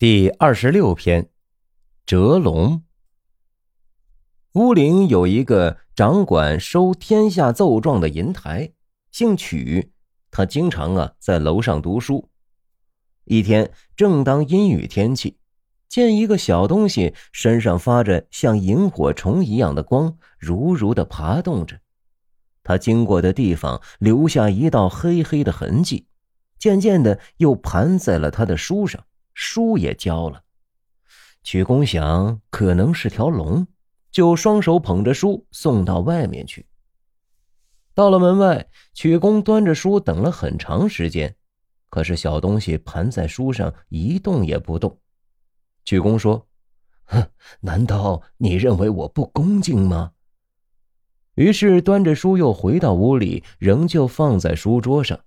第二十六篇，折龙。乌陵有一个掌管收天下奏状的银台，姓曲，他经常啊在楼上读书。一天，正当阴雨天气，见一个小东西身上发着像萤火虫一样的光，如如的爬动着。他经过的地方留下一道黑黑的痕迹，渐渐的又盘在了他的书上。书也交了，曲公想可能是条龙，就双手捧着书送到外面去。到了门外，曲公端着书等了很长时间，可是小东西盘在书上一动也不动。曲公说：“哼，难道你认为我不恭敬吗？”于是端着书又回到屋里，仍旧放在书桌上，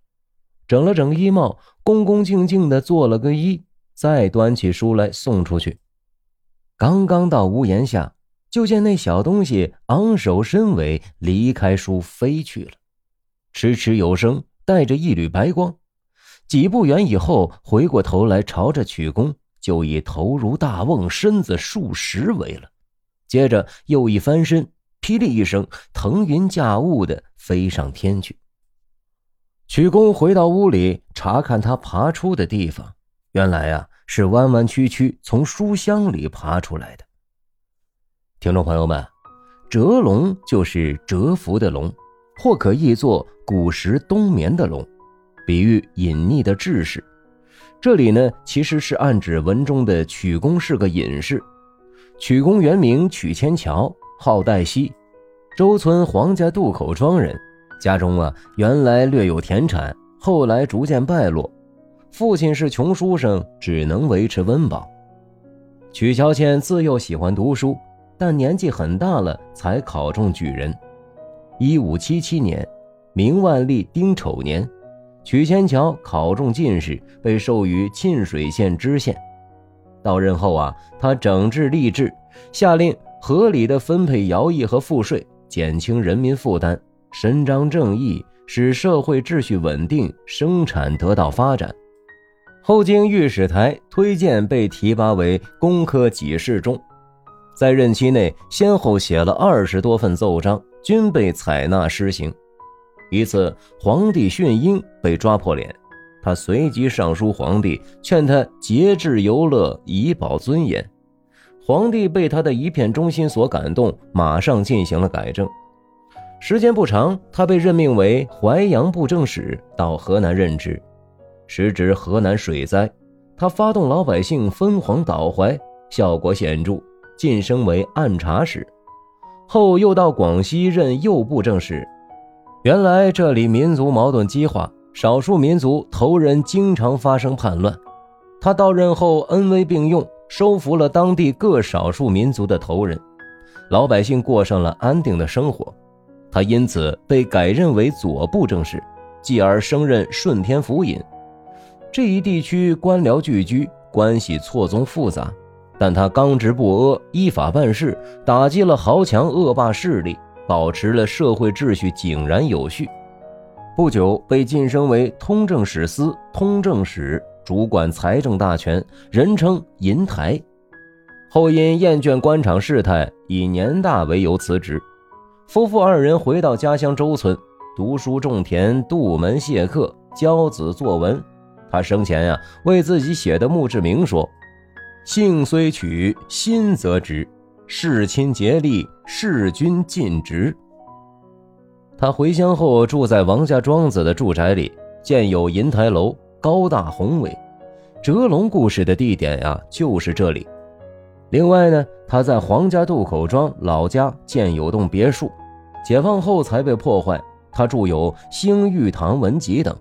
整了整衣帽，恭恭敬敬的做了个揖。再端起书来送出去，刚刚到屋檐下，就见那小东西昂首伸尾，离开书飞去了，迟迟有声，带着一缕白光。几步远以后，回过头来朝着曲公，就以头如大瓮，身子数十围了。接着又一翻身，霹雳一声，腾云驾雾的飞上天去。曲公回到屋里，查看他爬出的地方，原来啊。是弯弯曲曲从书箱里爬出来的。听众朋友们，蛰龙就是蛰伏的龙，或可译作古时冬眠的龙，比喻隐匿的志士。这里呢，其实是暗指文中的曲公是个隐士。曲公原名曲千乔，号戴希，周村黄家渡口庄人，家中啊原来略有田产，后来逐渐败落。父亲是穷书生，只能维持温饱。曲乔迁自幼喜欢读书，但年纪很大了才考中举人。一五七七年，明万历丁丑年，曲迁乔考中进士，被授予沁水县知县。到任后啊，他整治吏治，下令合理的分配徭役和赋税，减轻人民负担，伸张正义，使社会秩序稳定，生产得到发展。后经御史台推荐，被提拔为工科给事中，在任期内先后写了二十多份奏章，均被采纳施行。一次，皇帝训鹰被抓破脸，他随即上书皇帝，劝他节制游乐，以保尊严。皇帝被他的一片忠心所感动，马上进行了改正。时间不长，他被任命为淮阳布政使，到河南任职。时值河南水灾，他发动老百姓分黄倒淮，效果显著，晋升为按察使。后又到广西任右布政使。原来这里民族矛盾激化，少数民族头人经常发生叛乱。他到任后恩威并用，收服了当地各少数民族的头人，老百姓过上了安定的生活。他因此被改任为左布政使，继而升任顺天府尹。这一地区官僚聚居，关系错综复杂，但他刚直不阿，依法办事，打击了豪强恶霸势力，保持了社会秩序井然有序。不久被晋升为通政使司通政使，主管财政大权，人称银台。后因厌倦官场事态，以年大为由辞职。夫妇二人回到家乡周村，读书种田，杜门谢客，教子作文。他生前呀，为自己写的墓志铭说：“性虽取，心则直；事亲竭力，事君尽职。”他回乡后，住在王家庄子的住宅里，建有银台楼，高大宏伟。折龙故事的地点呀，就是这里。另外呢，他在黄家渡口庄老家建有栋别墅，解放后才被破坏。他著有《兴玉堂文集》等。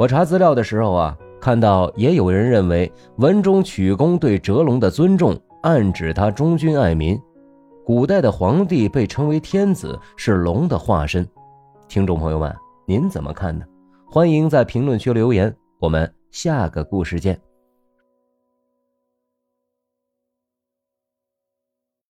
我查资料的时候啊，看到也有人认为文中曲公对哲龙的尊重，暗指他忠君爱民。古代的皇帝被称为天子，是龙的化身。听众朋友们，您怎么看呢？欢迎在评论区留言，我们下个故事见。